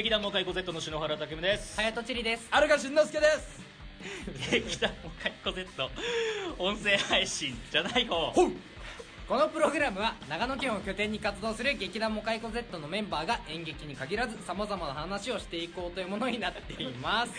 劇団モカイコ Z の篠原拓夢です。隼人千里です。荒川慎之介です。劇団モカイコ Z 音声配信じゃない方このプログラムは長野県を拠点に活動する劇団モカイコ Z のメンバーが演劇に限らず様々な話をしていこうというものになっています。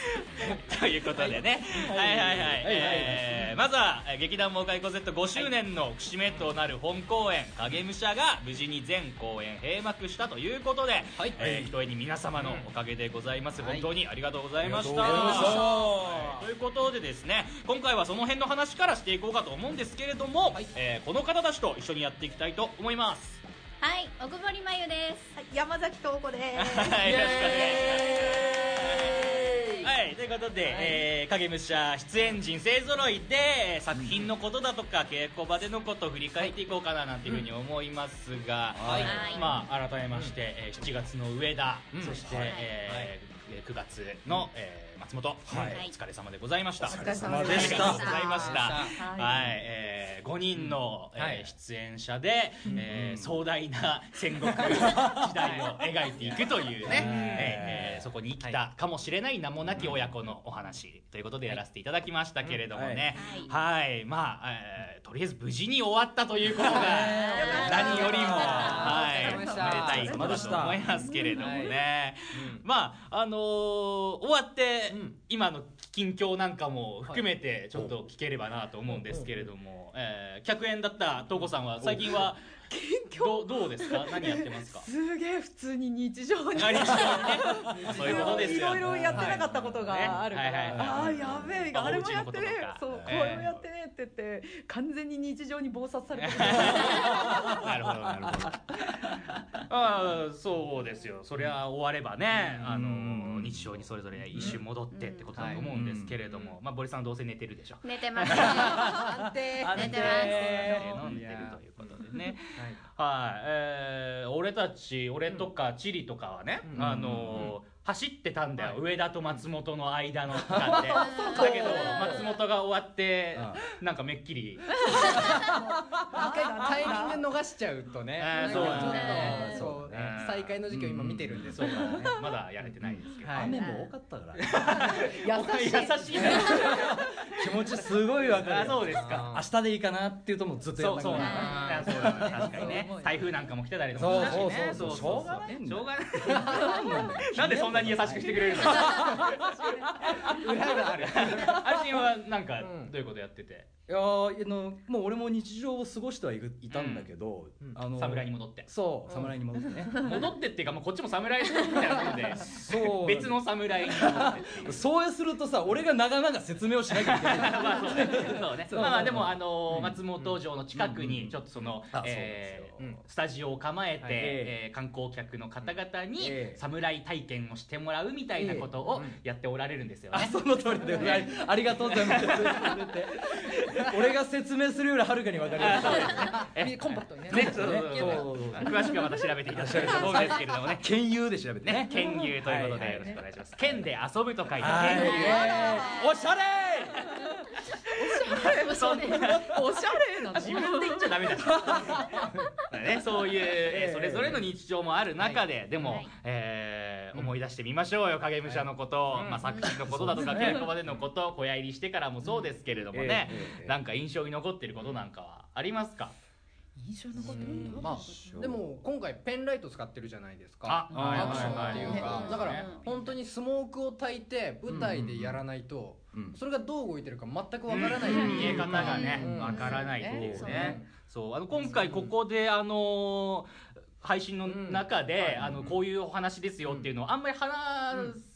ということでね、はい、はいはいはいえーまずはえー劇団モカイコ Z5 周年の節目となる本公演「影武者」が無事に全公演閉幕したということで、はい。えーひとえに皆様のおかげでございます、はい。本当にありがとうございました、ありがとうございました。はいということでですね今回はその辺の話からしていこうかと思うんですけれども、はい。えーこの方たちと一緒にやっていきたいと思います。はい、奥堀まゆです。はい山崎智子です。はいよろしくお願いします。はい、ということで、えー影武者出演陣勢ぞろいで作品のことだとか稽古場でのことを振り返っていこうかななんていうふうに思いますが、はい。はい。まあ改めまして、えー7月の上田、うん。そして、はい。えー9月の、えー松本、はい。お疲れ様でございました。お疲れ様あでした。ございました。ははい、えー、5人の、えーはい。出演者で、えー壮大な戦国時代を描いていくというね、えーえーそこに生きたかもしれない名もなき親子のお話ということでやらせていただきましたけれどもね、はい、まあ、えーとりあえず無事に終わったということが 何よりも、はい、おめでた。たいことだと思いますけれどもね、まあ、あのー終わって、今の近況なんかも含めてちょっと聞ければなと思うんですけれども、えー客演だった東子さんは最近はどうどうですか？何やってますか？すげえ普通に日常に。そういうことですよいろいろやってなかったことがあるかはいはいはいら、ああー、やべえ、まああれもやってねお家のこととか。そう、こええれもやってねって言って、完全に日常に忙殺されてる。なるほどなるほど。ああそうですよ。そりゃ終わればね、あの日常にそれぞれ一瞬戻ってってことだと思うんですけれども、まあ、堀さんどうせ寝てるでしょ。寝てますね。安定。寝て飲んでるということでね。はい、えー、俺たち、俺とかチリとかはね、あのー走ってたんだよ、上田と松本の間の区間で。だけど、松本が終わって、なんかめっきり、タイミング逃しちゃうとねあーそうなんかちょっとねそうねうん再開の時期を今見てるんでそうだね。まだやれてないですけど。はい雨も多かったから 優しい。優しいね。気持ちすごいわかあ、るそうですか。明日でいいかなっていうともうずっとやそうそう。そう確かにね。台風なんかも来てたりとか。そうそうそうしょうがないしょうがない。なんでそんなに優しくしてくれるの？裏があるアシンはなんかうんどういうことやってて？いやーあのもう俺も日常を過ごしてはいくいたんだけど、あの侍に戻って。そう侍に戻ってね、戻ってっていうかもうこっちも侍みたいなもんで。そう。別の侍に戻って。っていうそうするとさ俺が長々説明をしなきゃいけない。まあそうね。そうねそうまあまあでもあのー松本城の近くにちょっとそのあえそうですよースタジオを構えてはい。えー観光客の方々にええ。侍体験をしてもらうみたいなことをやっておられるんですよね。あその通りでございます。ありがとうございます 俺が説明するよりはるかに分かりますえ コンパクトにね。ねそうそうそう。そうそうそう詳しくはまた調べていただきたいと思うんです。けれどもね。県有で調べてね。ね、県遊ということでよろしくお願いします。県で遊ぶと書いてはい。県遊。おしゃれ。そんな。おしゃれなの？自分で言っちゃダメだ。ね、そういう、えーそれぞれの日常もある中で、でも、はい。えー思い出してみましょうよ、影武者のこと、まあ作品のことだとか、稽古場でのこと、小屋入りしてからもそうですけれどもねなんか印象に残ってることなんかはありますか？印象残ってうんる。まあでも今回ペンライト使ってるじゃないですあかアクションっていうはいはいはいかだから本当にスモークを焚いて舞台でやらないとうんそれがどう動いてるか全くわからない。見え方がねうん、わからないっていうそうねね。そう、あの、今回ここで、あのー配信の中で、あの、こういうお話ですよっていうのをあんまり話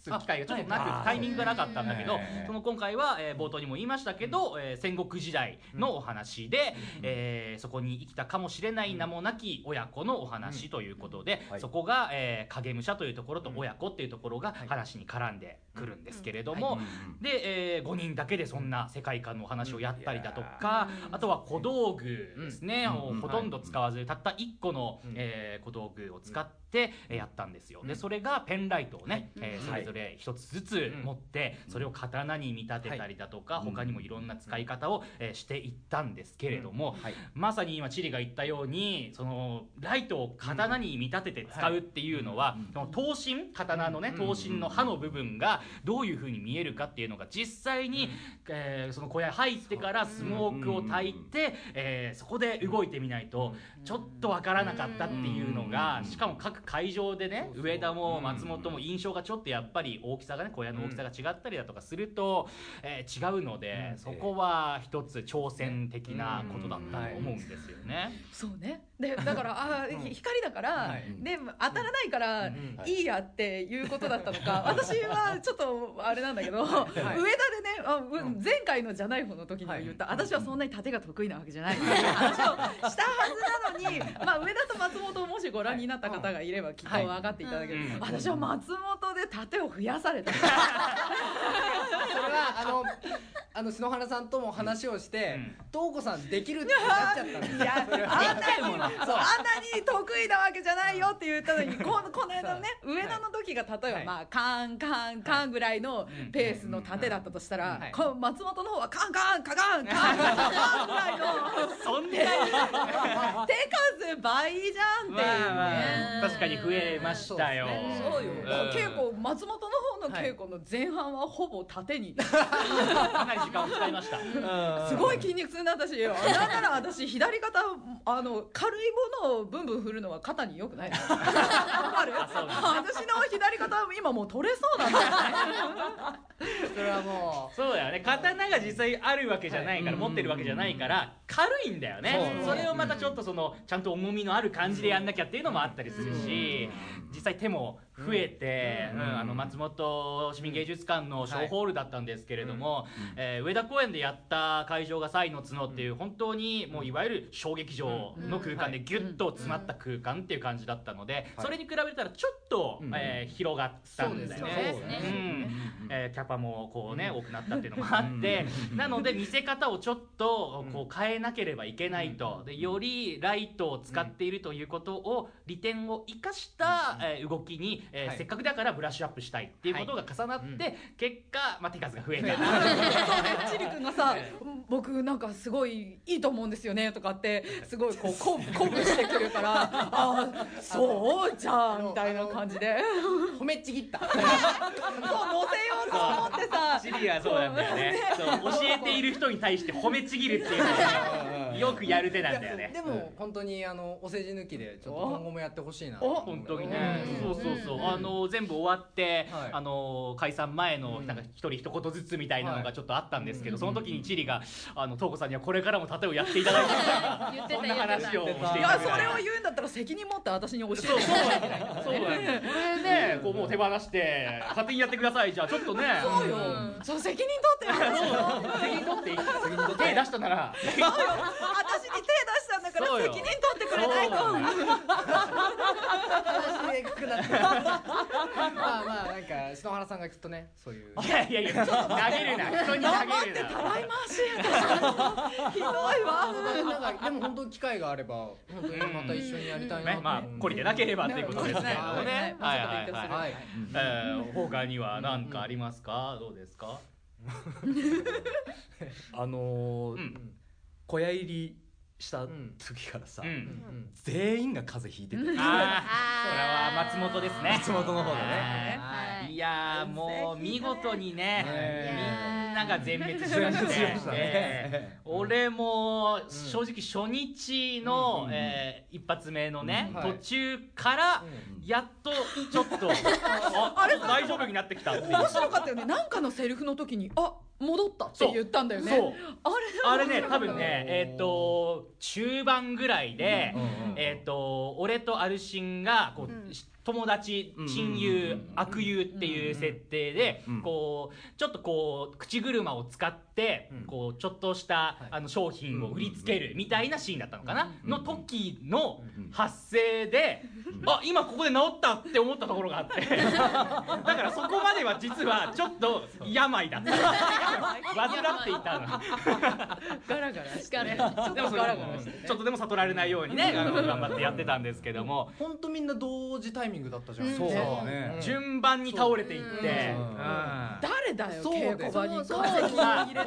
す機会がちょっとなく、タイミングがなかったんだけどその今回は、えー冒頭にも言いましたけど、えー戦国時代のお話で、えーそこに生きたかもしれない名もなき親子のお話ということで、はい。そこが、えー影武者というところと親子っていうところが話に絡んでくるんですけれども、で、え5人だけでそんな世界観のお話をやったりだとか、あとは小道具ですね、もうほとんど使わず、たった1個の、えー小道具を使って、えーやったんですよ。で、それがペンライトをね、えーそれぞれ一つずつ持ってそれを刀に見立てたりだとかはい。他にもいろんな使い方をえーしていったんですけれどもはい。まさに今チリが言ったようにそのライトを刀に見立てて使うっていうのはうん。その刀身刀のねうん。刀身の刃の部分がどういう風に見えるかっていうのが実際にえーその小屋に入ってからスモークを焚いてえーそこで動いてみないとちょっとわからなかったっていうのがうん。しかも各会場でねそうそう。上田も松本も印象がちょっとやっぱり大きさがね小屋の大きさが違ったりだとかするとえー違うのでそこは一つ挑戦的なことだったと思うんですよね。そうねで だからあー光だから、はい。で当たらないから、ん。いいやっていうことだったのか私はちょっとあれなんだけど、上田でねあう前回のじゃない方の時にも言った、私はそんなに盾が得意なわけじゃないっていう話をしたはずなのに、まあ、上田と松本をもしご覧になった方がいればきっと分かっていただける、うん。私は松本で盾を増やされた。それはあのあの篠原さんとも話をしてうん。東子さんできるってなっちゃったんですいや、あんなに、そう。あんなに得意なわけじゃないよって言ったのに、この、この間のね、上田の時が例えば、はい。まあ、カンカンカンぐらいのペースの盾だったとしたら松本の方はカンカンカカンカンカンカンぐらいの、そん。な手数倍じゃん。っていうね。あ確かに増えましたよ。そうよ、ん。稽古松本の方の稽古の前半はほぼ盾に、かなり時間を使いました。すごい筋肉痛になったしなん。なら私左肩あの軽いものをブンブン振るのは肩によくない 私の左肩は今もう取れそうなんだよね。それはもそうだよね。刀が実際あるわけじゃないから、はい持ってるわけじゃないから軽いんだよね。それをまたちょっとそのちゃんと重みのある感じでやんなきゃっていうのもあったりするし実際手も増えて、うん。うんあの松本市民芸術館の小ホールだったんですけれども、えー上田公園でやった会場が「サイの角」っていう本当にもういわゆる小劇場の空間でギュッと詰まった空間っていう感じだったので、それに比べたらちょっと、うん。えー広がったんだよね。そうですね。うん。えーキャパもこうね、多くなったっていうのもあって、なので見せ方をちょっとこう変えなければいけないと。でよりライトを使っているということを利点を生かした、えー動きに、えーはい。せっかくだからブラッシュアップしたいっていうことが重なって、結果、まあ、手数が増えた。チリ君がさ「僕なんかすごいいいと思うんですよね」とかって すごいこう鼓舞鼓舞してくるから「ああそうじゃあ」みたいな感じで。う 褒めちぎった。そう乗せようと思ってさ。シリアはそうなんだよね。そう教えている人に対して褒めちぎるっていうのはねよくやる手なんだよね。でも本当にあのお世辞抜きでちょっと今後もやってほしいな。お本当にね、うん。そうそうあの全部終わって、はい。あの解散前のうん。なんか一人一言ずつみたいなのはい。がちょっとあったんですけど、うんその時にチリがあの東子さんにはこれからも盾をやっていただいて みたいなそんな話をしていやいたいそれを言うんだったら責任持って私に教えてそうそうそうこれねこうもう手放して勝手にやってくださいじゃあちょっとね。そうよ。そう責任取ってよ。そう。責任取っていい。手出したなら。私に手出したからそうよ。責任取ってくれないと。話でくなってまあまあなんか篠原さんがきっとねそういう。いやいやいや投げるな人に投げるなたらい回しひどいわ。なんかでも本当機会があれば本当にまた一緒にやりたいなまあ懲りてなければっていうことですけどね。そうですねはいはい。はいはい。えー、他には何かありますか、どうですか、あのーうん。小屋入りした時からさ、うん。うん全員が風邪ひいてて、ああそれは松本ですね。松本の方でね。はい。いやーもう見事にね ねみんなが全滅しましたね。えー俺も正直初日の、うん。えー一発目のね、うん。はい。途中からやっとちょっとあれ？大丈夫になってきたっていう。面白かったよね。なんかのセリフの時にあ戻ったって言ったんだよね。そう。あれあれね多分ねえっ、と中盤ぐらいで、うんうんえっ、と俺とアルシンがこう、うん。友達親友、うんうん悪友っていう設定で、うん。こうちょっとこう口車を使っこうちょっとした、い。あの商品を売りつけるみたいなシーンだったのかな、うんの時のうん発声で、あ今ここで治ったって思ったところがあって。だからそこまでは実はちょっと病だった。患っていたの。ガラガラしてガラちょっでもそれとガラガラしてねちょっとでも悟られないようにね頑張ってやってたんですけども。本当みんな同時タイミングだったじゃん。う。んそうねね。順番に倒れていって、うん。うん。誰だよ稽古場に。そうそう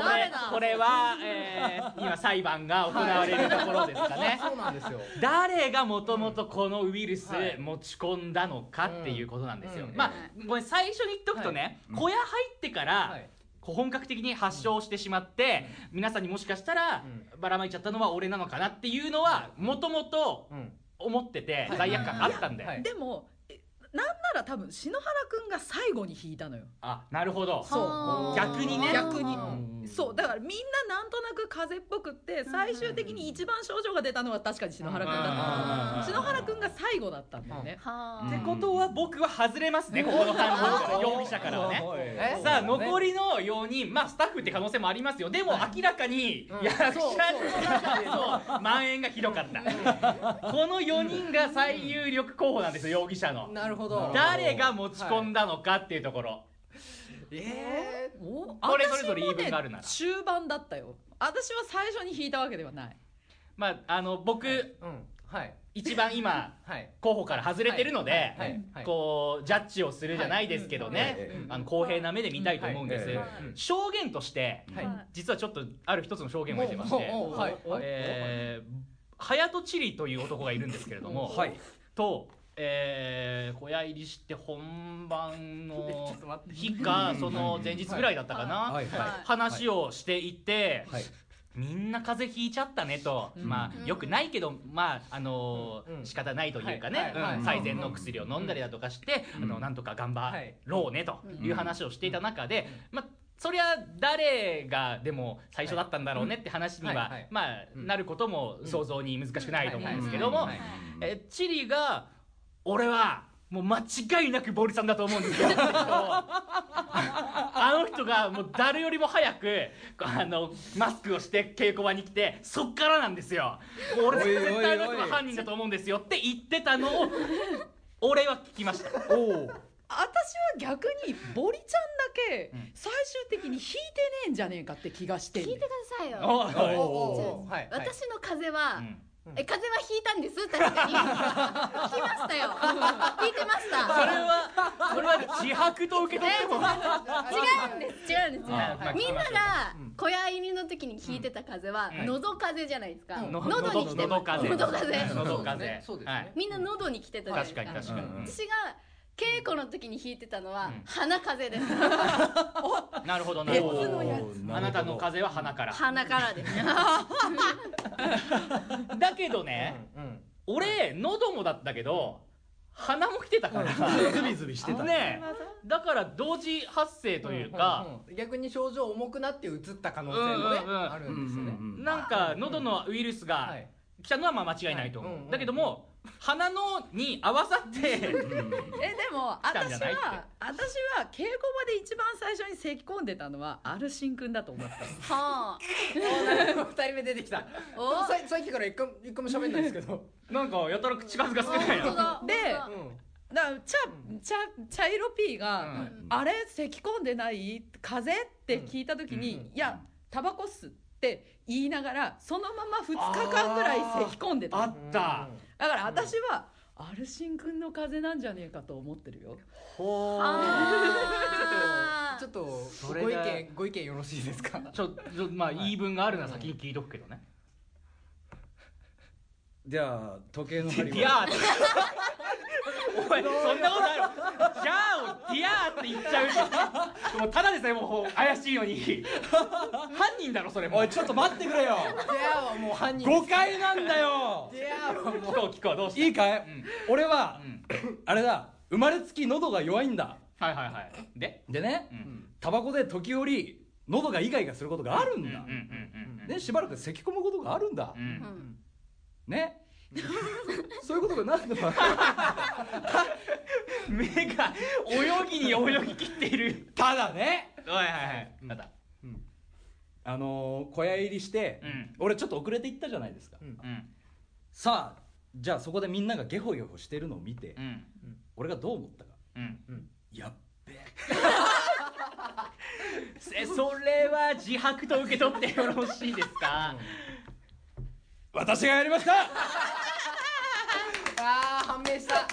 これは、えー今裁判が行われるところですかね、そうなんですよ。誰がもともとこのウイルスはい。持ち込んだのかっていうことなんですよ、うん。まあこれ最初に言っとくとね、はい小屋入ってから、本格的に発症してしまって、皆さんにもしかしたら、ばらまいちゃったのは俺なのかなっていうのはもともとうん。思っててはい。罪悪感あったんだよ、はい。でもえなんなら多分篠原くんが最後に弾いたのよ。あなるほど。そう。逆にね。逆に。うんそう。だからみんななんとなく風邪っぽくって最終的に一番症状が出たのは確かに篠原くんだったうん篠原くんが最後だったんだよね。はってことは僕は外れますねここの判断から容疑者からはね。えさあ残りの4人まあスタッフって可能性もありますよ。でも明らかにうん。役者の中での蔓延がひどかった。この4人が最有力候補なんですよ容疑者の。なるほど誰が持ち込んだのかっていうところ。えおこれそれぞれ言い分があるなら。ね中盤だったよ。私は最初に弾いたわけではない。まああの僕ーうん。はい。一番今はい。候補から外れてるのではい。はい。こうジャッジをするじゃないですけどはい。ねうんあの公平な目で見たいと思うんです。はい。はい。証言としてはい。実はちょっとある一つの証言を得てまして。はい。えー、隼人チリという男がいるんですけれども、はい。と、えー、小屋入りして本番の ちょっと待って。日かその前日ぐらいだったかな、はい。は話をしていて、いはい。みんな風邪ひいちゃったねと、うん。まあよくないけどまああのーうん。仕方ないというかね、最善の薬を飲んだりだとかして、うん。あのなんとか頑張はい。ろうねという話をしていた中で、まあそりゃ誰がでも最初だったんだろうねって話には、まあうん。なることも想像に難しくないと思うんですけども、はい。はい。えチリが俺はもう間違いなくボリさんだと思うんですよ。あの人がもう誰よりも早くあのマスクをして稽古場に来てそっからなんですよ。俺絶対あの人が犯人だと思うんですよって言ってたのを俺は聞きました。おお私は逆にボリちゃんだけうん最終的に弾いてねえんじゃねえかって気がして聞いてくださいよおいおおおはい。はい。私の風邪は、うんえ風邪はひいたんです確かにひきましたよ。ひいてました。それはそれは自白と受け取っても。違うんです。違うんです、あまあみんながうん。小屋入りの時に聞いてた風はうん。喉風邪じゃないですか、うん。の喉に来て喉風喉風邪。邪喉風邪。そうですね。はい。みんな喉に来てたじゃない確ですか。かに確かに、私が稽古の時に弾いてたのは、うん。鼻風邪です。なるほどなるほど。別のやあなたの風邪は鼻から。鼻からです。だけどね、うんうん。俺喉もだったけど鼻も来てたから。ズビズビしてた。ねだから同時発生というか、うんうん逆に症状重くなってうつった可能性もねうんうんうん。あるんですよね。うんうんうんなんか喉のウイルスがはい。来たのはまあ間違いないと。思う、はいうんうん。だけども鼻のに合わさってえでも私は私は稽古場で一番最初に咳き込んでたのはアルシンくんだと思った。のはあ。二人目出てきた。おささっきから一回一回も喋んないんですけど。なんかやたら口数が少ないな。本当だ。で本当だ。だから茶茶茶色 P が、うん。あれ咳き込んでない風邪って聞いた時に、うん。うんいやタバコっすって言いながらそのまま2日間ぐらい咳き込んでた。あっただから私は、アルシンくんの風邪なんじゃねえかと思ってるよ。ほあー。ちょっとそれがご意見ご意見よろしいですか？ちょちょまあ言い分があるなら先に聞いとくけどねじゃあ時計の針ディアーって。お前そんなことある？じゃあをディアーって言っちゃうしもうただでさえもう怪しいのに。犯人だろそれも。おいちょっと待ってくれよ。出会はもう犯人誤解なんだよ。出会はも聞こう聞こうどうした？いいかい、うん。俺はうん。あれだ。生まれつき喉が弱いんだ。はいはいはい。で？でねうん。タバコで時折喉がイガイガすることがあるうんんだ、うんうんうん。ねしばらく咳き込むことがあるんだ。う、うんんね。そういうことが何度も目が泳ぎに泳ぎ切っている。ただね。はいはいはい。まだ。あのー小屋入りして、うん。俺ちょっと遅れて行ったじゃないですか、うん。うん。さあじゃあそこでみんながゲホゲホしてるのを見て、うん。俺がどう思ったか。うん。やっべえ。えそれは自白と受け取ってよろしいですか？私がやりました。あー判明した。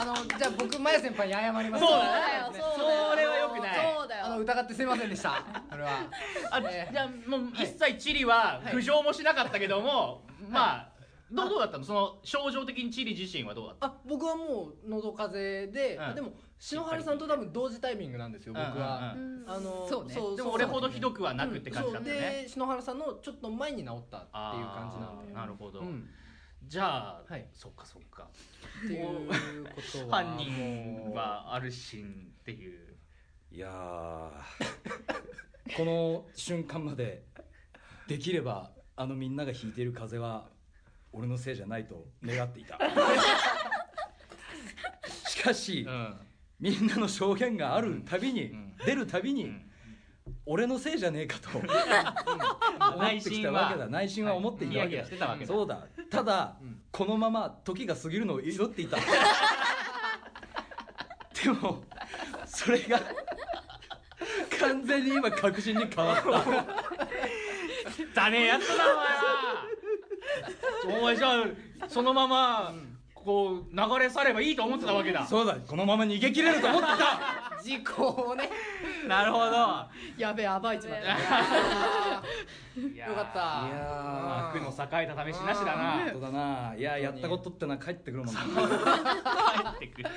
あのじゃあ僕マヤ先輩に謝ります。そうそうだよ。そうだよ。それは良くないそうだよ。あの疑ってすいませんでした。それは。あえーじゃあもう一切チリははい。浮上もしなかったけども、まあどうどうだったの？その症状的にチリ自身はどうだったあ僕はもう喉風邪で、うん。でも篠原さんと多分同時タイミングなんですよ僕は、うんうん。うん。あのそうね。でも俺ほどひどくはなくって感じだったようん。そう。ね、で篠原さんのちょっと前に治ったっていう感じなんで。あーなるほど、うん。じゃあ、はい。そっかそっか。っていうことは犯人はアルシンっていう。いやー。この瞬間までできればあのみんなが引いている風は俺のせいじゃないと願っていた。しかし、うん。みんなの証言があるたびに、うん。出るたびに、うん。俺のせいじゃねえかと。思内ってきたわけだ。内心は思っていたわけだ、はいそうだ。ただ、うん。このまま時が過ぎるのを祈っていた。でもそれが完全に今確信に変わった。だねえやつだなお前はお前じゃあそのままこう流れ去ればいいと思ってたわけだ。そうだこのまま逃げ切れると思ってた。事故をね。なるほど。やべえ暴いちまった。よかった。いや悪の栄えた試しなしだな。ーそうだな。いややったことってのは帰ってくるもんな帰ってくる。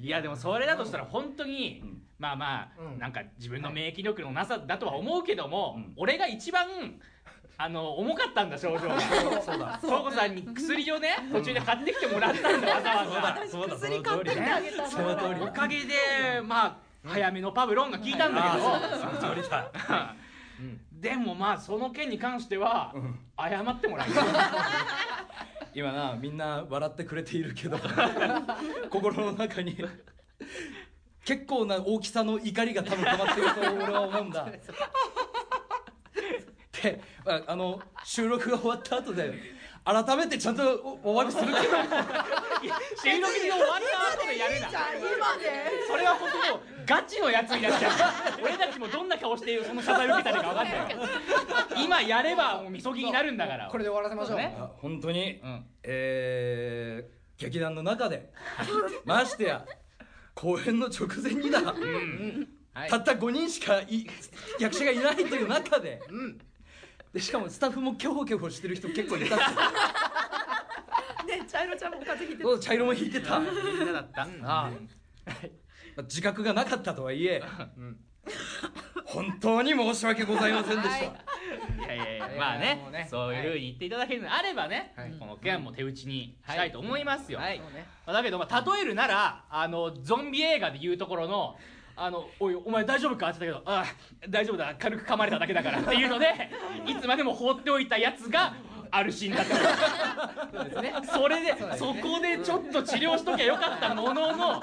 いやでもそれだとしたら本当に、うん。まあまあ、うん。なんか自分の免疫力のなさだとは思うけども、うん。俺が一番あの重かったんだ症状が。そうだ。そうこさんに薬をね途中で買ってきてもらったんだわざわざ。そうだそ薬買ってきてあげたのその通り。おかげでまあ早めのパブロンが効いたんだけど、その通りだでもまあその件に関してはうん。謝ってもらいたい今なみんな笑ってくれているけど 心の中に結構な大きさの怒りが多分溜まってると俺は思うんだ。でああの収録が終わった後で改めてちゃんとおお詫びするけど。収録に終わった後でやるな。今でそれは本当もうガチのやつになっちゃう。俺たちもどんな顔してその謝罪を受けたのか分かんない。よ今やればもうみそぎになるんだから。これで終わらせましょう。ね。あ本当に、うん。えー劇団の中で ましてや公演の直前にだ、はい。たった5人しかい役者がいないという中でうんでしかもスタッフもキョホキョホしてる人結構いたし ね茶色ちゃんも風邪ひいてそう茶色も引いてた、まみんなだった、うんああ。自覚がなかったとはいえうん。本当に申し訳ございませんでした、はい。いやいやいやまあねね。そういうふうに言っていただけるのであればね、はい。この件も手打ちにしたいと思いますよ、はい。そうね。まあだけど、まあ、例えるならあのゾンビ映画でいうところの「あのおいお前大丈夫か?」って言ったけど「ああ大丈夫だ。軽く噛まれただけだから」っていうので いつまでも放っておいたやつがあるシーンだった。そうですね。それでそこでちょっと治療しときゃよかったものの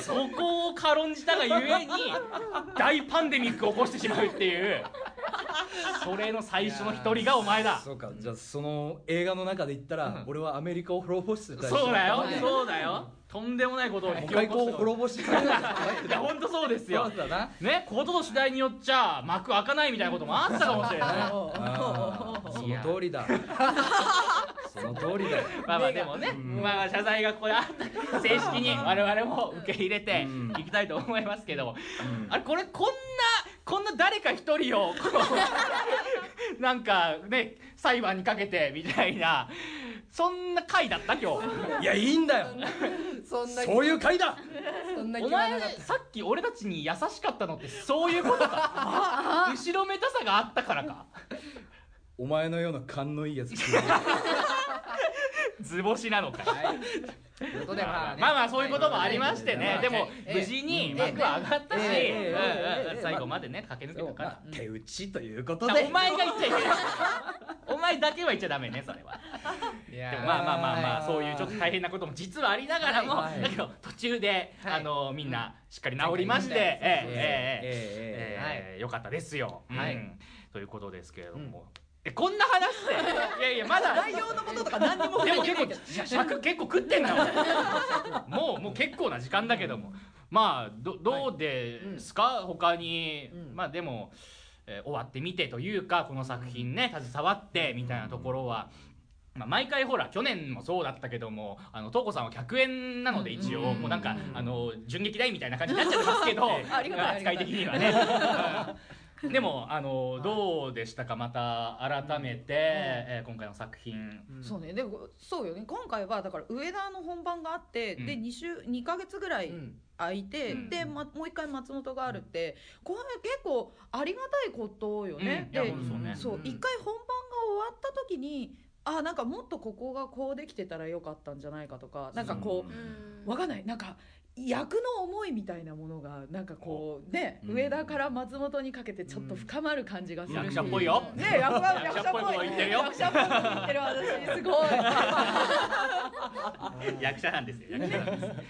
そこを軽んじたがゆえに大パンデミックを起こしてしまうっていう。それの最初の一人がお前だ。そうか。じゃあその映画の中で言ったら、うん。俺はアメリカを滅ぼしてた。そうだよ。はい。そうだよとんでもないことを引き起外こ滅ぼしてたいや本当そうですよ。そうだな。ねことの次第によっちゃ幕開かないみたいなこともあったかもしれない その通りだ。その通りだよ。まあまあでもね、うん。まあ謝罪がここであった正式に我々も受け入れてうん。いきたいと思いますけどあれこれこんなこんな誰か一人を なんかね裁判にかけてみたいなそんな回だった？今日。いやいいんだよ。そんなそういう回だ。そんな気お前はなかったさっき俺たちに優しかったのってそういうことか。後ろめたさがあったからか。お前のような勘のいいやつ。図星なのか。はいということでまあね。まあまあそういうこともありましてね、はいでもええ。無事にええ幕は上がったし、最後までね駆け抜けたから、まあ手打ちということだでお前が言っちゃいけない。お前だけは言っちゃダメねそれは。でもまあまあまあまあそういうちょっと大変なことも実はありながらも、はい。だけど途中で、はい。あのみんなしっかり治りまして、はい。えええええええええよかったですよ、はいうんということですけれども、えこんな話して いやいやまだ。内容のこととか何にも。でも結構 尺結構食ってんな俺もうもう結構な時間だけども。まあどどうですか、他に、うん。まあでも、えー終わってみてというかこの作品ね携わってみたいなところは。まあ、毎回ほら去年もそうだったけどもあの東子さんは100円なので一応、うん。もうなんかあの純劇代みたいな感じになっちゃってますけど。ありがたい扱い的にはね。う んでもあのどうでしたか？また改めて、えー今回の作品。そうね。でもそうよね。今回はだから上田の本番があって、うん。で2週2ヶ月ぐらいうん。空いて、うん。で、ま、もう一回松本があるって、これ結構ありがたいことよね、うん。いやでほんとそうね。そう。うん。一回本番が終わった時にあなんかもっとここがこうできてたらよかったんじゃないかとかなんかこう、わかんない。なんか役の思いみたいなものがなんかこうね、うん。上田から松本にかけてちょっと深まる感じがするし、役者っぽいよ。ね役者役者っぽいこと言ってるよ。役者っぽい言ってる私すごい。役者なんですよ。役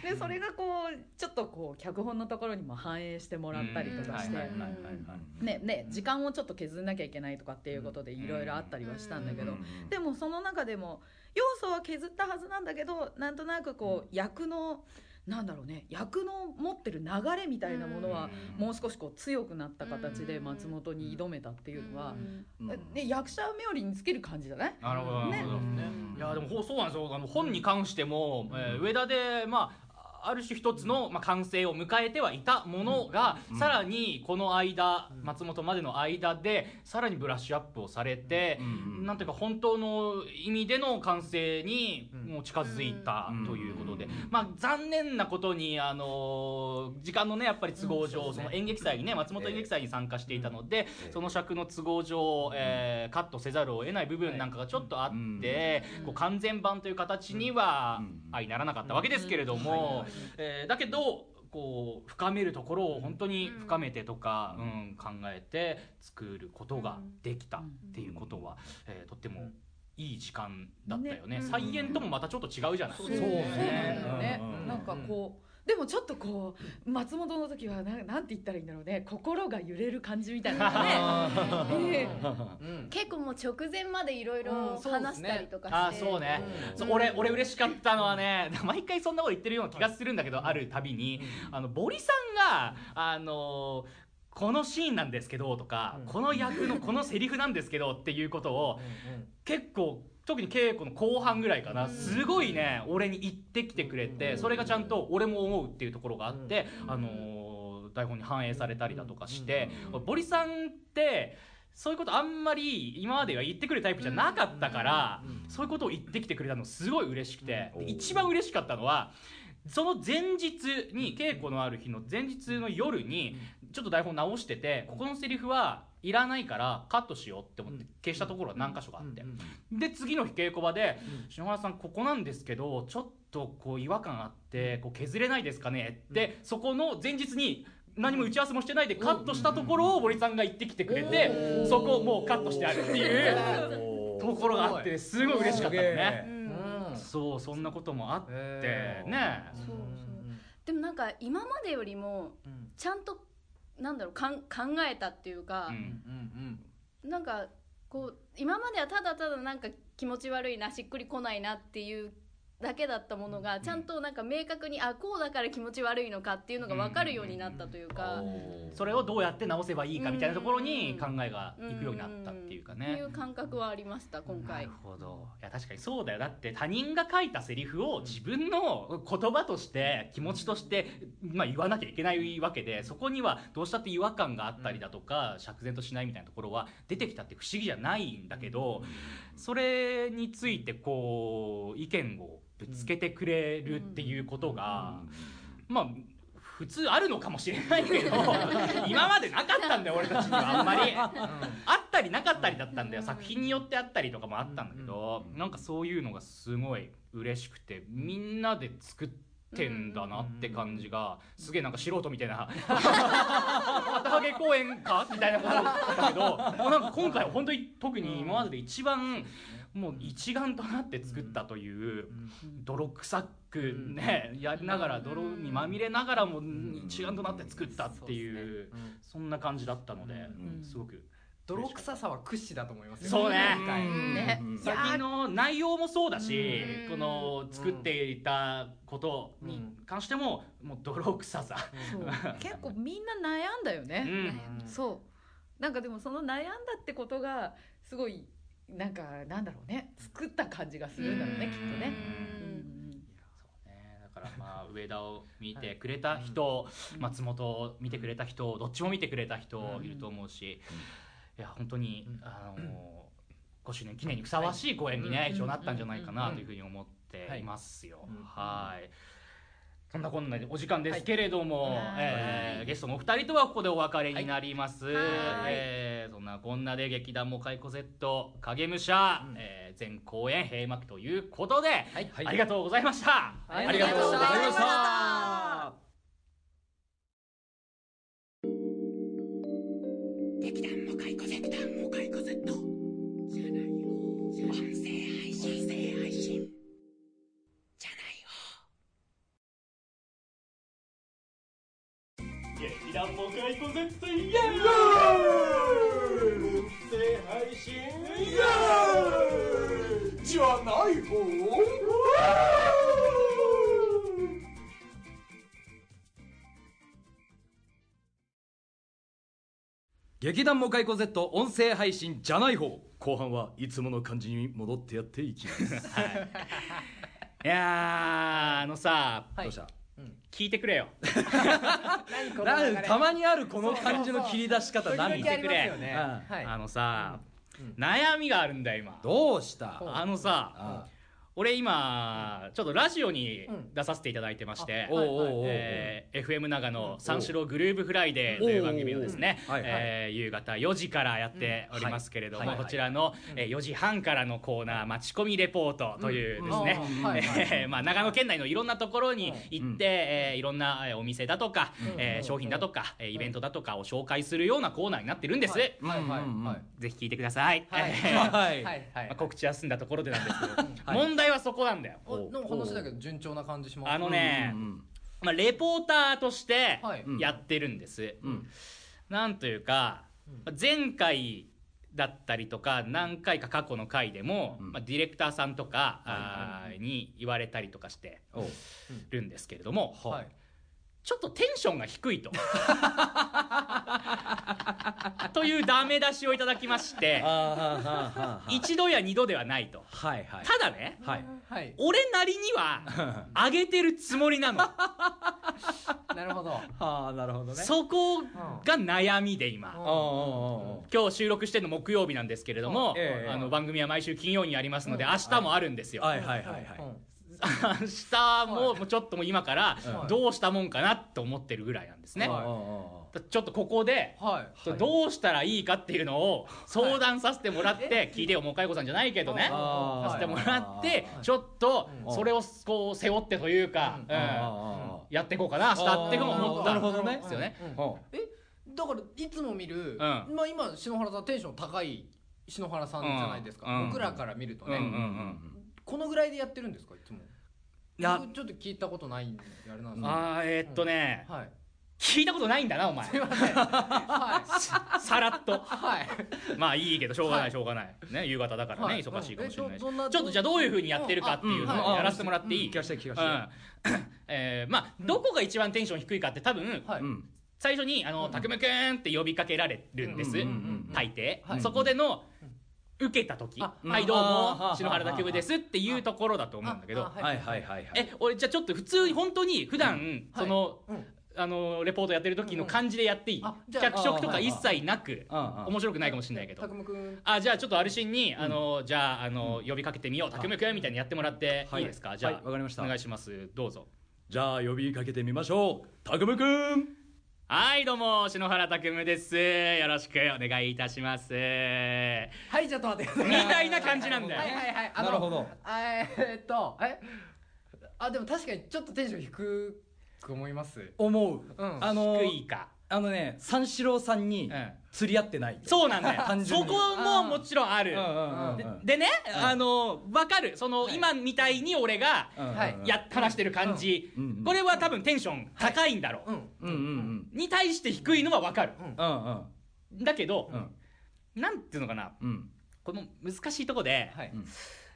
でそれがこうちょっとこう脚本のところにも反映してもらったりとかして、ねね時間をちょっと削んなきゃいけないとかっていうことでいろいろあったりはしたんだけど、でもその中でも要素は削ったはずなんだけどなんとなくこう役のなんだろうね役の持ってる流れみたいなものはもう少しこう強くなった形で松本に挑めたっていうのは、で役者冥利につける感じじゃない？なるほどね。いやでもほそうなんですよ。あの本に関しても、えー上田でまあある種一つの、まあ、完成を迎えてはいたものが、うん。さらにこの間、うん。松本までの間でさらにブラッシュアップをされて、なんていうか本当の意味での完成にうん。もう近づいたということで、うんまあ残念なことにあの時間のねやっぱり都合上、その演劇祭にね松本演劇祭に参加していたので、えその尺の都合上、えーカットせざるを得ない部分なんかがちょっとあって、うん。こう完全版という形にはうん。相ならなかったわけですけれども、えーだけどこう深めるところを本当に深めてとか、うん。考えて作ることができたっていうことは、えーとってもいい時間だったよね。ね。再演ともまたちょっと違うじゃない、そうそうね。うん。うん。なんかこうでもちょっとこう松本の時はななんて言ったらいいんだろうね。心が揺れる感じみたいな結構もう直前までいろいろ話したりとかして、あーそうね。うん。そう俺俺嬉しかったのはね 毎回そんなこと言ってるような気がするんだけど、あるたびにあのボリさんがあのこのシーンなんですけどとか、うん。この役のこのセリフなんですけどっていうことを結構特に稽古の後半ぐらいかな、うん。すごいね俺に言ってきてくれて、うん。それがちゃんと俺も思うっていうところがあって、うん。あのー台本に反映されたりだとかして、うん。ボリさんってそういうことあんまり今までは言ってくるタイプじゃなかったから、うん。そういうことを言ってきてくれたのすごい嬉しくて、一番嬉しかったのはその前日に稽古のある日の前日の夜にちょっと台本直しててここのセリフはいらないからカットしようって思って消したところが何箇所かあって、で次の日稽古場で「篠原さんここなんですけどちょっとこう違和感あってこう削れないですかね?」って、そこの前日に何も打ち合わせもしてないでカットしたところを森さんが言ってきてくれて、そこをもうカットしてあるっていう ところがあってすごい。嬉しかったのね。うん。そうそんなこともあってね。でもなんか今までよりもちゃんとなんだろうかん考えたっていうかう、ん。なんかこう今まではただただなんか気持ち悪いなしっくりこないなっていうだけだったものがちゃんとなんか明確にあこうだから気持ち悪いのかっていうのが分かるようになったというか。それをどうやって直せばいいかみたいなところに考えがいくようになったっていうかってねいう感覚はありました今な回るほど。いや確かにそうだよ。だって他人が書いたセリフを自分の言葉として気持ちとして、まあ、言わなきゃいけないわけでそこにはどうしたって違和感があったりだとか釈然としないみたいなところは出てきたって不思議じゃないんだけどそれについてこう意見をぶつけてくれるっていうことが、まあ普通あるのかもしれないけど 今までなかったんだよ俺たちにはあんまり。あったりなかったりだったんだよ作品によってあったりとかもあったんだけどなんかそういうのがすごい嬉しくてみんなで作ってんだなって感じがすげえなんか素人みたいな。旗揚げ公演かみたいなことだけどもうなんか今回は本当に特に今までで一番もう一丸となって作ったという泥臭くねやりながら泥にまみれながらも一丸となって作ったっていうそんな感じだったのでうん。すごく泥臭さは屈指だと思いますよ。そうね。今回ね。先の内容もそうだしうん。この作っていたことに関してももう泥臭さ。そう。結構みんな悩んだようね、ん。そう。なんかでもその悩んだってことがすごいなんかなんだろうね。作った感じがするんだろうねうん。きっとね、からまあ上田を見てくれた人、松本を見てくれた人どっちも見てくれた人いると思うし、いや本当に、あの5周年記念にふさわしい公演にね、一応なったんじゃないかなというふうに思っていますよ。うんはい。そんなこんなでお時間ですけれども、はい。えーゲストのお二人とはここでお別れになります、はい。えーそんなこんなで劇団モカイコ Z 影武者、えー全公演閉幕ということで、はい。ありがとうございました、はい。ありがとうございました劇団モカイコ Z 音声配信じゃない方後半はいつもの感じに戻ってやっていきます。い。やーあのさはい。どうした？聞いてくれよ。たまにあるこの感じの切り出し方何？時々ありますよね。うん。はい。あのさ、うん。悩みがあるんだよ今。どうした？うんあのさあ俺今ちょっとラジオにうん出させていただいてまして、FM 長野三四郎グルーブフライデーという番組をですね、えー夕方4時からやっておりますけれども、こちらの、えー4時半からのコーナー「待ち込みレポート」というですね、まあ、長野県内のいろんなところに行って、えーいろんなえーお店だとか、えー商品だとか、えーイベントだとかを紹介するようなコーナーになってるんです、ぜひ聞いてください、告知は済んだところでなんですけど、はそこなんだよ。おなんか話だけど順調な感じします。あのね、うんうんまあ、レポーターとしてはいうんやってるんです、うん。なんというか、まあ前回だったりとか何回か過去の回でも、うん。まあ、ディレクターさんとか、あーに言われたりとかしてるんですけれども、はいちょっとテンションが低いと。というダメ出しをいただきまして。一度や二度ではないと。はいはい。ただねはい。はい。俺なりには 上げてるつもりなの。なるほど。ああなるほどね。そこが悩みで今。今日収録してるの木曜日なんですけれども、ええ。あの番組は毎週金曜にありますので、うん。明日もあるんですよ、ーはいはいはいはい 明日ももうちょっともう今からはい。どうしたもんかなと思ってるぐらいなんですね、はい。ちょっとここでどうしたらいいかっていうのを相談させてもらって、聞いてよもうかいこさんじゃないけどね。させてもらってはい。ちょっとうん。それをこう背負ってというか、うん。うん。あやっていこうかな明日って思ったなるほどね。ですよね。だからいつも見る、ん。まあ今篠原さんテンション高い篠原さんじゃないですか、うん。僕らから見るとね、うんうんうんこのぐらいでやってるんですかいつも？いや。僕ちょっと聞いたことないんであれなんですけどあーえーっとね、はい。聞いたことないんだなお前。すいません。はい。さらっと。はい。まあいいけどしょうがなはい。いしょうがない。ね夕方だからねはい。忙しいかもしれないし。ちえどどんなょっとじゃあどういうふうにやってるかっていうのうん。あをやらせてもらっていい？聞かせて聞かうん。えーまあどこが一番テンション低いかって多分はい。うん最初に「あのたくむくん」って呼びかけられるんです。うんうんうん。大抵。はい。そこでの受けた時「あはいどうあも篠原拓部です」っていうところだと思うんだけど。あはい。はいはいはい。え俺じゃあちょっと普通に本当に普段そのうん。あのレポートやってる時の感じでやっていい？脚色とか一切なくああ面白くないかもしれないけど。あじゃあちょっとアルシンに、あのじゃああの、呼びかけてみようたくむくんみたいにやってもらってはい。いいですか、じゃあ、はいわかりました。お願いします。どうぞ。じゃあ呼びかけてみましょう。たくむくんはいどうも篠原拓夢です。よろしくお願いいたします。はいちょっと待ってください。みたいな感じなんだよ。はいはいはい。あのなるほど。あえーっとえ？あでも確かにちょっとテンション低く思います。思う、うん。あの低いかあのね三四郎さんにうん釣り合ってない。そうなんだよ。単純に。そこももちろんある。うんうんうんうん。ででね、うん。あの分かる。その、はい。今みたいに俺がはいや話してる感じ、うんうんこれは多分テンション高いんだろう、うん。うんうんうん。に対して低いのは分かる。うんうん。だけど、うん。なんていうのかな。うん。この難しいとこで、はい。うん。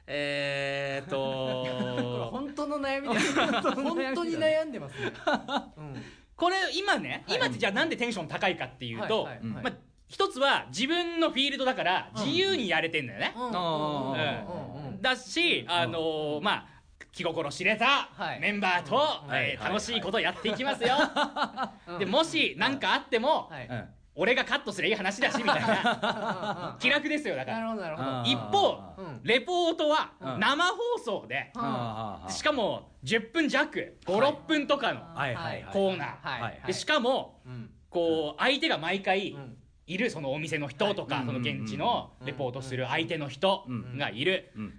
えーっ これと本当の悩みです 本当に悩んでますね。うんこれ今ね、はい。今ってじゃあなんでテンション高いかっていうと、はいはいうんまあ、一つは自分のフィールドだから自由にやれてんだよね、うん。うんあー。うん。うん。うん。だし、あのーまあ気心知れたはい。メンバーと、うん。えーはい。楽しいことをやっていきますよ、うんでもし何かあっても、はい。うん俺がカットすりゃいい話だしみたいな。気楽ですよだから。なるほどなるほど。一方うん。レポートはうん。生放送で、しかも10分弱56分とかのコーナー、しかもうん。こう相手が毎回うん。いるそのお店の人とか、はい。その現地のレポートする相手の人がいる、うん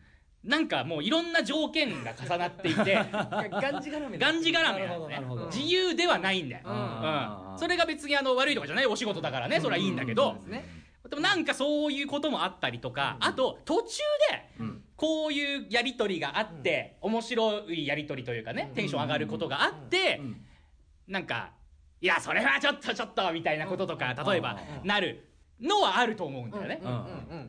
なんかもういろんな条件が重なっていて がんじがらめがんじがらめね。自由ではないんだよ、うん。うん。それが別にあの悪いとかじゃないお仕事だからねそれはいいんだけど、ですねでもなんかそういうこともあったりとか、あと途中でうん。こういうやり取りがあって、面白いやり取りというかね、うん。テンション上がることがあって、うん。なんかいやそれはちょっとちょっとみたいなこととか、例えばうん。なるのはあると思うんだよね、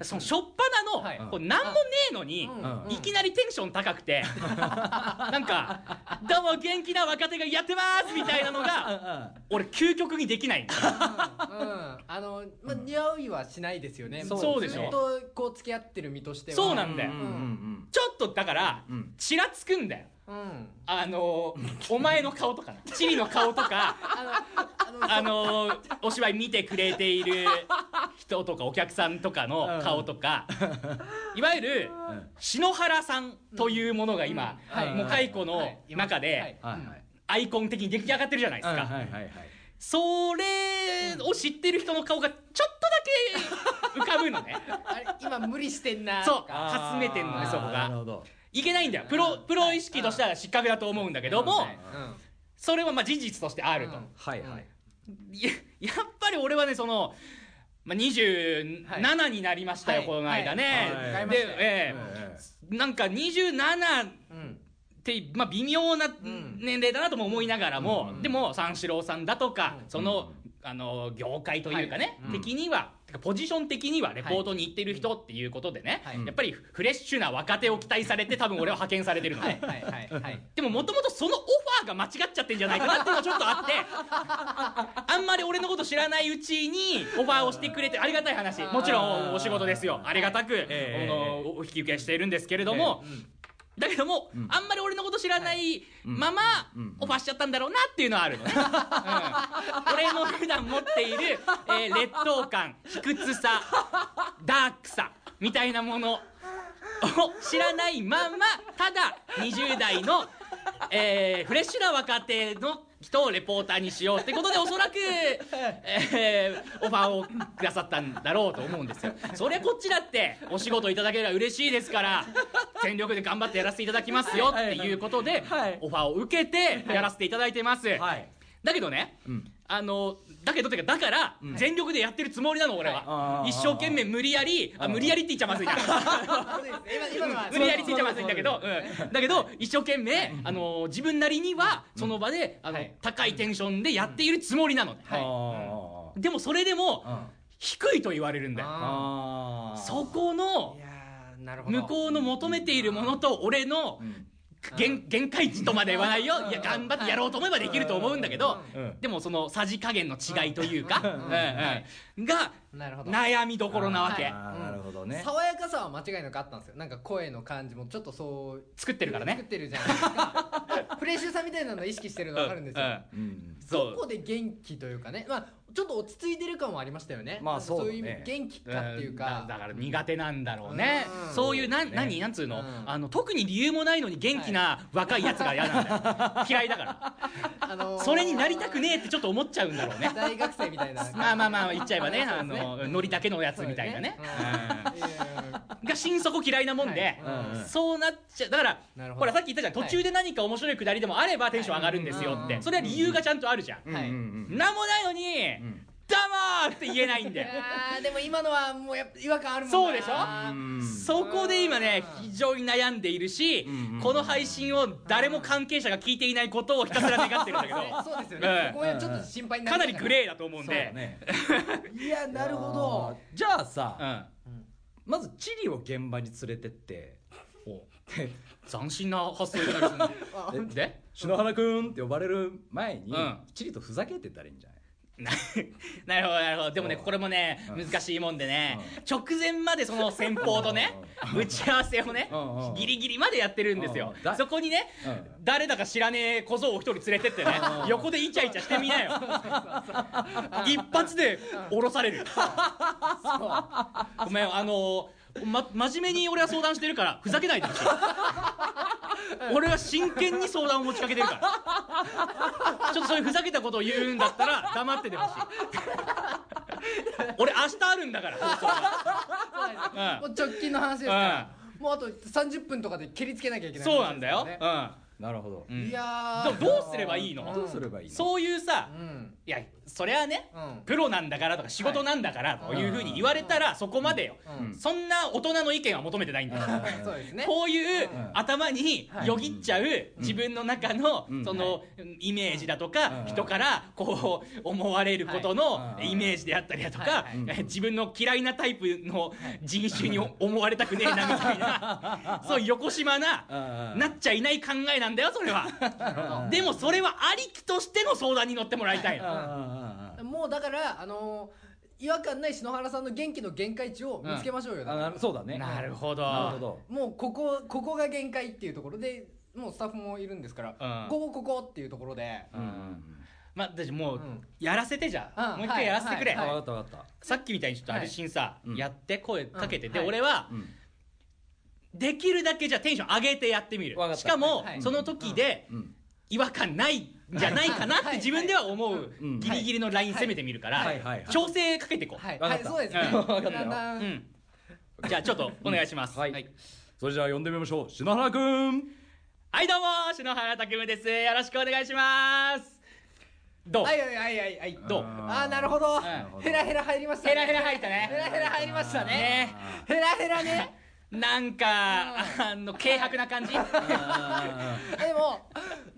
そのしょっぱなの、はい。こうなんもねえのに、いきなりテンション高くて なんか「どうも元気な若手がやってます」みたいなのが俺究極にできない。あのまあ似合いはしないですよね。そうでしょとこう付き合ってる身としては。そうなんだよ。ちょっとだからうんちらつくんだよ。うんあのお前の顔とかな チリの顔とかあのああのお芝居見てくれている人とかお客さんとかの顔とかいわゆるうん。篠原さんというものが今、はい。もう蚕の中でアイコン的に出来上がってるじゃないですか、はい。はい。はい。それを知ってる人の顔がちょっとだけ浮かぶのね。あれ今無理してんなそうとか。かすめてんのねそこが。なるほどいけないんだよ。プロプロ意識としては失格だと思うんだけどもそれはまあ事実としてあると、うん。はいはい。ややっぱり俺はねその、まあ、27になりましたよ、はい。この間ね、はい。はい。で、ええ。なんか27うんって、まあ、微妙なん。年齢だなとも思いながらも、うん。でも三四郎さんだとか、うん。その、あの業界というかね、はい。うん。的にはポジション的にはレポートに行ってる人っていうことでね、はい。やっぱりフレッシュな若手を期待されて 多分俺は派遣されてるの、はいはいはいはい。でももともとそのオファーが間違っちゃってんじゃないかなっていうのがちょっとあって あんまり俺のこと知らないうちにオファーをしてくれてありがたい話。もちろんお仕事ですよ。ありがたく、お引き受けしているんですけれども、だけども、うん。あんまり俺のこと知らないうん。ままうん。オファーしちゃったんだろうなっていうのはあるのね、うん、俺の普段持っている、えー劣等感卑屈さダークさみたいなものを知らないままただ20代の、えーフレッシュな若手の人をレポーターにしようってことでおそらく、えーオファーをくださったんだろうと思うんですよ。それこっちだってお仕事いただければ嬉しいですから全力で頑張ってやらせていただきますよっていうことではい。オファーを受けてやらせていただいてます、はい。だけどねうんあのだけどっていうかだからうん。全力でやってるつもりなの俺は。一生懸命無理やりあ無理やりって言っちゃまずい 無理やりって言っちゃまずいんだけど、うん、だけど一生懸命、あの自分なりにはその場であの、はい。高いテンションでやっているつもりなの。ね、あでもそれでも低いと言われるんだよ。そこのいやーなるほど。向こうの求めているものと俺のうん限限界値とまでは言わないよ。いや頑張ってやろうと思えばできると思うんだけど。うん。でもそのさじ加減の違いというか、が悩みどころなわけ。なるほどね。爽やかさは間違いなくあったんですよ。なんか声の感じもちょっとそう作ってるからね。作ってるじゃないですか。フレッシュさみたいなの意識してるの分かるんですよ、うんうん。そこで元気というかね。まあちょっと落ち着いてる感はありましたよね。まあそういう意味元気かっていううんかだだから苦手なんだろうね、うん。そういうな、ね。何なんつうの、うん。あの特に理由もないのに元気な若いやつが嫌なんだよ、嫌いだからあのー。それになりたくねえってちょっと思っちゃうんだろうね。大学生みたいな。まあまあまあ言っちゃえばねあのノリだけのやつみたいなね。が心底嫌いなもんで、そうなっちゃう。だからほらさっき言ったじゃん。途中で何か面白いくだりでもあればテンション上がるんですよって、はい。それは理由がちゃんとあるじゃん。なんもないのに、んだまーって言えないんだよ。あーでも今のはもうやっぱ違和感あるもんな。そうでしょ？うん。そこで今ね非常に悩んでいるし、うんうん。この配信を誰も関係者が聞いていないことをひたすら願ってるんだけど。そうですようん。ね、ここはちょっと心配になかなりグレーーだと思うんで。ね。いやなるほど。じゃあさうん。まずチリを現場に連れてって。お。斬新な発想いただきますねで？篠原くんって呼ばれる前に、うん。チリとふざけてたらいいんじゃ なるほどなるほど。でもねうん。これもねうん。難しいもんでね直前までその先方とね打ち合わせをねギリギリまでやってるんですよ。そこにねうん。誰だか知らねえ小僧を一人連れてってねうん。横でイチャイチャしてみなよ。一発で降ろされる。ごめんあのま、真面目に俺は相談してるからふざけないでほしい。俺は真剣に相談を持ちかけてるから。ちょっとそういうふざけたことを言うんだったら黙っててほしい。俺明日あるんだから放送がもう直近の話ですから、もうあと30分とかで蹴りつけなきゃいけないそうなんだよ、ねなるほど、うん。いやー。でもどうすればいいの？うん。どうすればいいの？そういうさうん。いやそれはねうん。プロなんだからとか仕事なんだからというふうに言われたらそこまでよ。うん。そんな大人の意見は求めてないんだよ。そうですね。こういううん。頭によぎっちゃう自分の中のうん。そのイメージだとかうん。人からこう思われることのはい。イメージであったりだとか自分の嫌いなタイプの人種に思われたくねえなみたいな。そういう横島なうん。なっちゃいない考えなんだよそれは。でもそれはありきとしての相談に乗ってもらいたいの。もうだからあのー違和感ない篠原さんの元気の限界値を見つけましょうよ、だからあなるそうだね。なるほど。なるほど。もうここここが限界っていうところでもうスタッフもいるんですから、うん。ここここっていうところで、うんうんまあ私もううん。やらせてじゃあ。うんもう一回やらせてくれ。はい分かった分かっさっきみたいにちょっとアルシンさうん。やって声かけて。でうんはい。俺はたうんできるだけじゃあテンション上げてやってみる。わかった。しかもはい。その時でうん。違和感ないんじゃないかなっはい。て自分では思ううん。ギリギリのライン攻めてみるから調整かけていこう。はい、そうですね、じゃあちょっとお願いします。はい。はい。それじゃあ呼んでみましょう。篠原くん。はいどうも篠原拓夢です。よろしくお願いします。どう？はいはいはいはいはい。どう？ああなるほど、んヘラヘラ入りましたヘラヘラ入ったね。ヘラヘラ入りましたね。ね。ヘラヘラねなんかあの軽薄な感じ？でも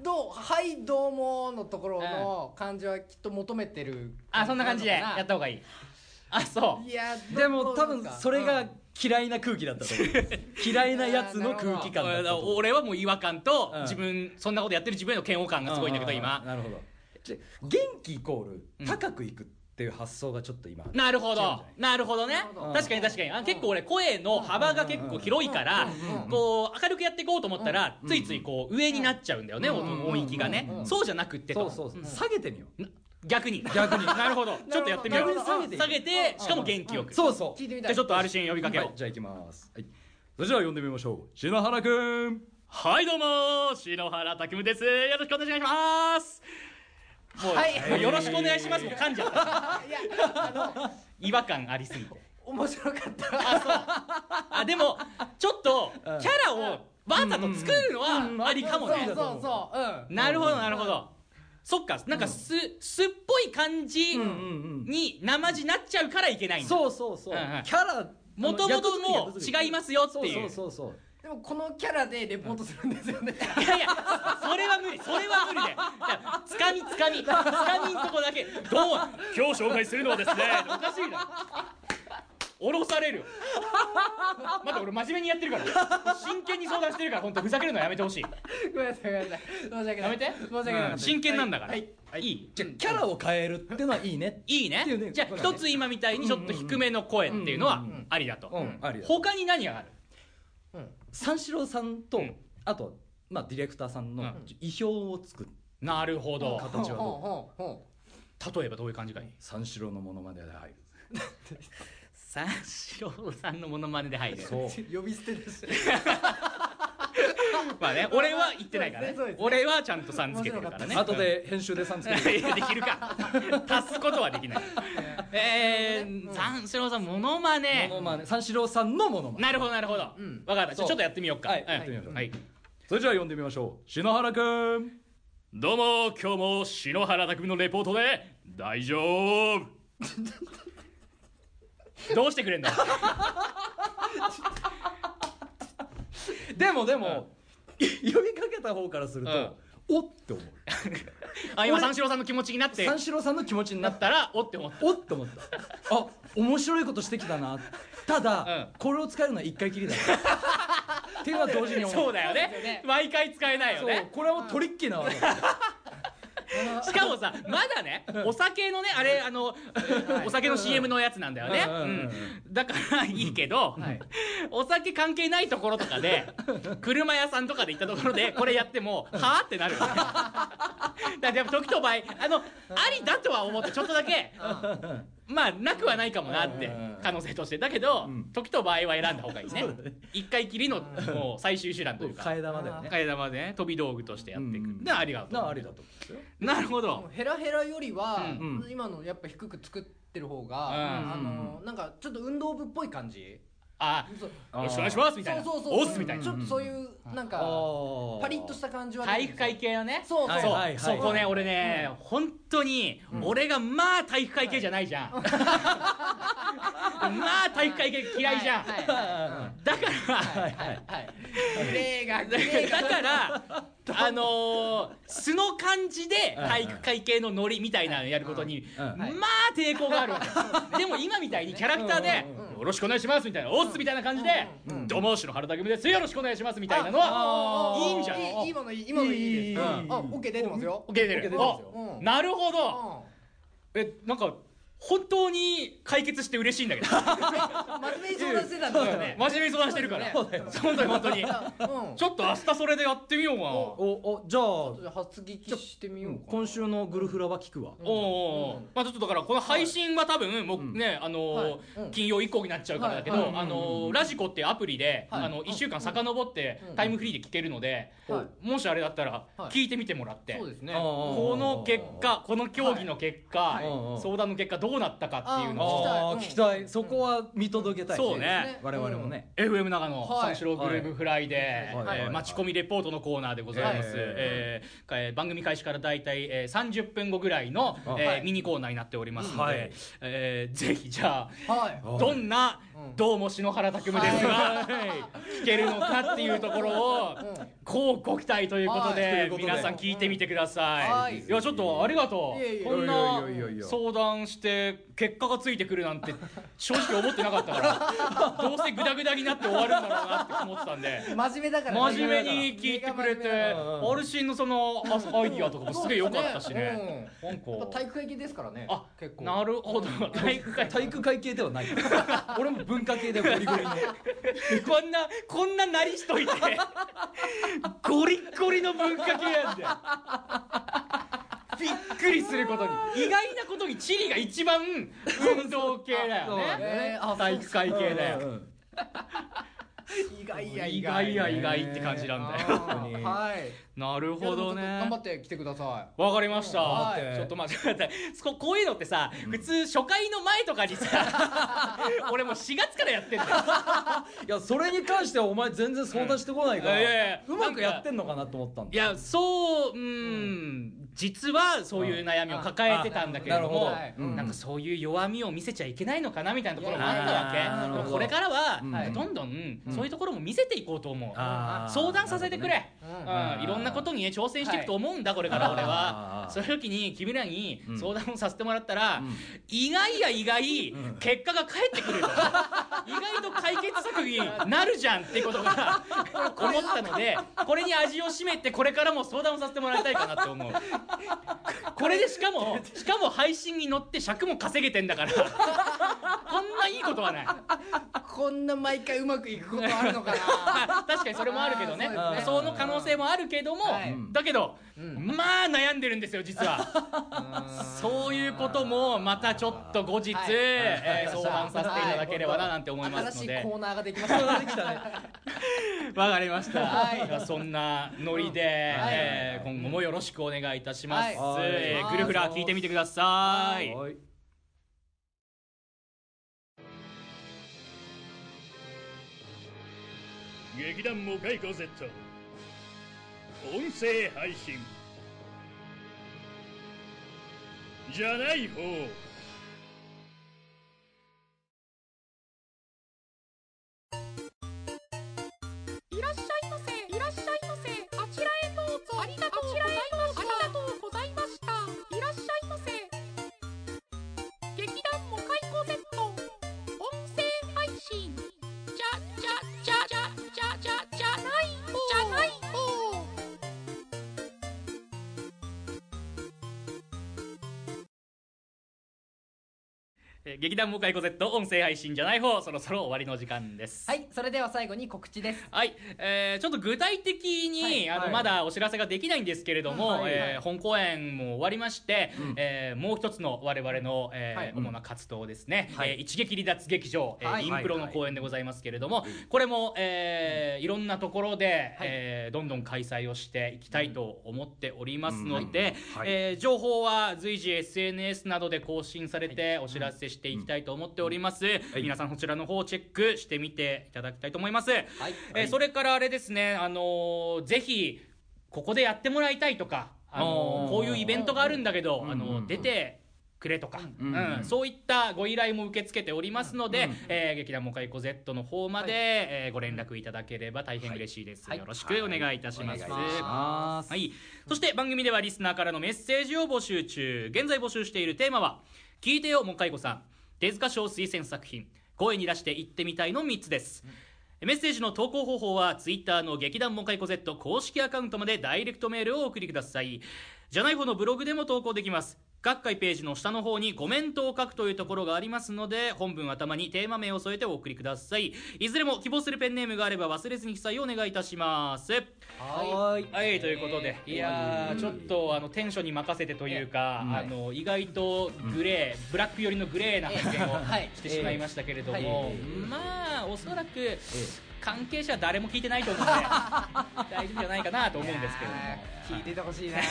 どう？はいどうものところの感じはきっと求めてるあそんな感じでやった方がいい。あそう。いやでも多分それがうん嫌いな空気だったと思う。嫌いなやつの空気感だった俺はもう違和感とうん。自分そんなことやってる自分への嫌悪感がすごいんだけど今。なるほど。じゃ元気イコーうんル高くいくっていう発想がちょっと今なるほど。なるほどね。確かに確かに。あ結構俺声の幅が結構広いからうんこう明るくやっていこうと思ったらうんついついこう上になっちゃうんだよねうん音音域がね。うんそうじゃなくってと。そうそうそう。下げてみよう。逆に。逆に。なるほど。ちょっとやってみよう。逆に下げて下げてしかも元気よく。じそうそう聞いてみたいゃあちょっと R シーン呼びかけよう。はい。じゃあ行きます。はい。それじゃあ呼んでみましょう。篠原くん。はいどうも篠原拓夢です。よろしくお願いしますはい。もうよろしくお願いします。もう噛んじゃった。いやあの違和感ありすぎて。面白かった。あそう。あでもちょっとキうん。ャラをわざと作るのはありかもね。そうそうそう。うん。なるほどなるほど。そっか。なんかすすっぽい感じうんうんうん。に生地なっちゃうからいけないんだ。そうそうそう。うんうん。キャラもともとも違いますよっていうそうそうそうでもこのキャラでレポートするんですよね。いやいやそれは無理それは無理だよつかみつかみ。つかみんとこだけどう今日紹介するのはですねおかしいな。降ろされるよ。待って俺真面目にやってるから。真剣に相談してるから本当ふざけるのやめてほしい。ごめんなさいごめんなさい。申し訳ない。やめて。申し訳なかった。真剣なんだから、はい。い、い。じゃあキャラを変えるっていうのはいいね。いいね。っていうね。じゃあ一つ今みたいにちょっと低めの声っていうのはありだと、うん。ありだ。他に何がある？三四郎さんと、うん。あとまあディレクターさんのうん。意表を作るなるほど。形はどうほうほうほ例えばどういう感じがい？い三四郎のモノマネで入る。三四郎さんのモノマネで入る。そう。う 呼び捨てです まあね俺は言ってないからね。そうですね俺はちゃんとさんつけてるからね。後で編集でさんつけていや できるか。足すことはできない。えー、三四郎さんモノマネ。モノマネ。三四郎さんのモノマネ。なるほどなるほど、うん。分かった。じゃあそう。ちょっとやってみようか。はい。ん。やってみましょうはい。それじゃあ呼んでみましょう。篠原くん。どうも今日も篠原匠のレポートで大丈夫。どうしてくれんだでもでも、呼びかけた方からすると、おって思う。あ今俺三四郎さんの気持ちになって三四郎さんの気持ちになっなったたらおって思った。おって思った。あ面白いことしてきたな。ただ、うん。これを使えるのは一回きりだ。っていうのは同時に思う。そうだよね。毎回使えないよそうねこれはもうトリッキーなわけ しかもさまだねお酒のねあれあのお酒の CM のやつなんだよね。だからいいけどはい。お酒関係ないところとかで 車屋さんとかで行ったところでこれやってもはあってなるだからやっぱ時と場合あのありだとは思ってちょっとだけまあなくはないかもなってうん可能性として。だけどうん時と場合は選んだ方がいいね。一回きりのもう最終手段というか。替え玉だよね。替え玉でね飛び道具としてやっていく。うんでありがとう。なありだと思うんですよ。なるほど。ヘラヘラよりは、うん。今のやっぱ低く作ってる方が、うん。あのなんかちょっと運動部っぽい感じあよろしくお願いしますみたいな。そうそうそうおっすみたいな。ちょっとそういうなんかパリッとした感じは体育会系のね。そうそう、そこね俺ね本当に俺がまあ体育会系じゃないじゃん。まあ体育会系嫌いじゃん。だからはい。はい。はい。グレーがグだからあのー素の感じで体育会系のノリみたいなのやることにうん。まあ抵抗がある。わ けでも今みたいにキャラクターでうん「よろしくお願いします」みたいな「おっす」みたいな感じで「どうも篠原匠です。よろしくお願いします」みたいなのはあいいんじゃんい？いものいい今のいいです。あオッケー出てますよ。OK 出て OK 出るなるほどえなんか本当に解決して嬉しいんだけど。真面目に相談してたんだよね。真面目に相談してるから。そうだよ本当に本当に。うん。ちょっと明日それでやってみようかなおおじゃあ初聞きしてみよう今週のグルフラは聞くわ。おうおうおうまあちょっとだからこの配信は多分もうねあのーはい。うん。金曜以降になっちゃうからだけどあのーラジコってアプリではい。あの1週間遡ってうんタイムフリーで聞けるのではもしあれだったらはい。聞いてみてもらって。そうですね。この結果この競技の結果はい。相談の結果どうなったかっていうのを聞きたい。そこは見届けたいそうね。我々もね。FM 長野はい。三四郎グループフライデー、はい。はい。えー待ち込みレポートのコーナーでございます、えーえー番組開始から大体、えー、30分後ぐらいの、えーはいミニコーナーになっておりますので、はい。えーぜひじゃあどんなうん「どうも篠原拓夢ですが」聞けるのかっていうところをうん。こうご期待ということはい。といでうことで。皆さん聞いてみてくださはい。いいやちょっとありがといえいえ。うこんないやいやいやいや。相談して結果がついてくるなんて正直思ってなかったからどうせグダグダになって終わるんだろうなって思ってたんで真面目だから真面目に聞いてくれてうんアルシンのそのあアイディアとかもすげえ良かったしね。なん。やっぱか体育会系ですからね。あ結構。なるほど。体育会体育会系ではない。俺も文化系でゴリゴリのこんなこんななりしといてゴリッゴリの文化系なんだよびっくりすることに。意外なことにチリが一番運動系だよね。体育会系だよ。うんうん 意外や意外。や意外って感じなんだよ。はいなるほどいやでもちょっと頑張ねって来てくださわかりました、はい。ちょっと待って待ってここういうのってさ普通初回の前とかにさ 俺もう4月からやってんだよ。いやそれに関してはお前全然相談してこないから、うまくやってんのかなと思ったんだ。いやそううん実はそういう悩みを抱えてたんだけれどもあなん。かそういう弱みを見せちゃいけないのかなみたいなところもあったわけ。これからはうんど。んどんそういうところも見せていこうと思う。相談させてくれ。うんうん。いろんなことにね挑戦していくと思うんだこれから俺あは。ーそういう時に君らにうん相談をさせてもらったら、うん意外や意外、ん。結果が返ってくると意外と解決策になるじゃんってことが思ったのでこれに味を占めてこれからも相談をさせてもらいたいかなって思う。これでしかもしかも配信に乗って尺も稼げてんだから。こんないいことはない。こんな毎回うまくいくことあるのかな。ま あ確かにそれもあるけどね。その可能性もあるけども、はい。だけど、うん。まあ悩んでるんですよ実は。そういうこともまたちょっと後日、はい。えー相談させていただければななんて思います新しいのでコーナーができました。わかりました、はい。ではそんなノリで、えー今後もよろしくお願いいたします、はい。えーグルフラー聞いてみてください、はい。劇団モカイコ Z 音声配信。じゃない方。えー劇団モカイコ Z 音声配信じゃない方そろそろ終わりの時間です。はいそれでは最後に告知です。はい、えーちょっと具体的に、はいあのはいまだお知らせができないんですけれども、はいはい。えー本公演も終わりまして、うん。えーもう一つの我々の、えーはい。主な活動ですね、はい。えー一撃離脱劇場、えーはい。インプロの公演でございますけれども、これも、えーいろんなところで、えーどんどん開催をしていきたいと思っておりますので、うん。はい。えー情報は随時 SNS などで更新されてお知らせしていきたいと思っております、い。皆さんそちらの方をチェックしてみていただきたいと思います、はい。えーそれからあれですね、あのーぜひここでやってもらいたいとか、あのーこういうイベントがあるんだけど、うんあの出てくれとか、うんうんそういったご依頼も受け付けておりますので、うんえー劇団モカイコ Z の方まで、えーご連絡いただければ大変嬉しいです、はい。よろしくお願いいたします。お願いします。はい、そして番組ではリスナーからのメッセージを募集中。現在募集しているテーマは「聞いてよもかいこさん。手塚賞推薦作品。声に出して言ってみたい」の3つです、メッセージの投稿方法はツイッターの劇団モカイコ Z 公式アカウントまでダイレクトメールをお送りください。じゃない方のブログでも投稿できます各回ページの下の方にコメントを書くというところがありますので本文頭にテーマ名を添えてお送りください。いずれも希望するペンネームがあれば忘れずに記載をお願いいたします。はいはいということでいやーちょっとあのテンションに任せてというか、うん。あの意外とグレー、ブラック寄りのグレーな発言をはい。してしまいましたけれども、ええまあおそらく関係者は誰も聞いてないと思うんで 大丈夫じゃないかなと思うんですけれども。聞いててほしいね。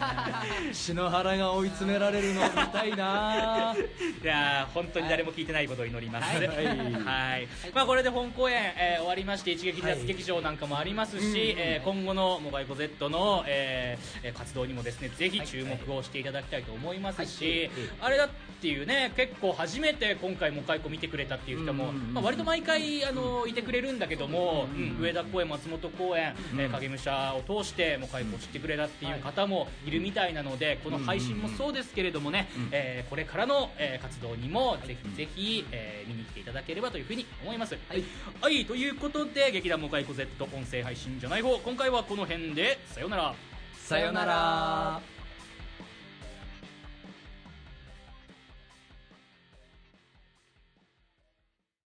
篠原が追い詰められるのを見たいな。いやー本当に誰も聞いてないことを祈ります。はい。はい。まあこれで本公演、えー終わりまして一撃離脱劇場なんかもありますし、えー今後のモバイコ Z の、えーえー活動にもですねぜひ注目をしていただきたいと思いますし、あれだっていうね結構初めて今回モカイコ見てくれたっていう人も、うんまあ割と毎回あのいてくれるんだけども、うん上田公演松本公演、えー影武者を通してモカイコを知ってくれたっていう方もいるみたいなのでこの配信もそうですけれどもね、えーこれからの、えー活動にもぜひぜひ、えー見に来ていただければというふうに思います。はい、はい、ということで劇団モカイコ Z 音声配信じゃない方今回はこの辺でさようなら。さよなら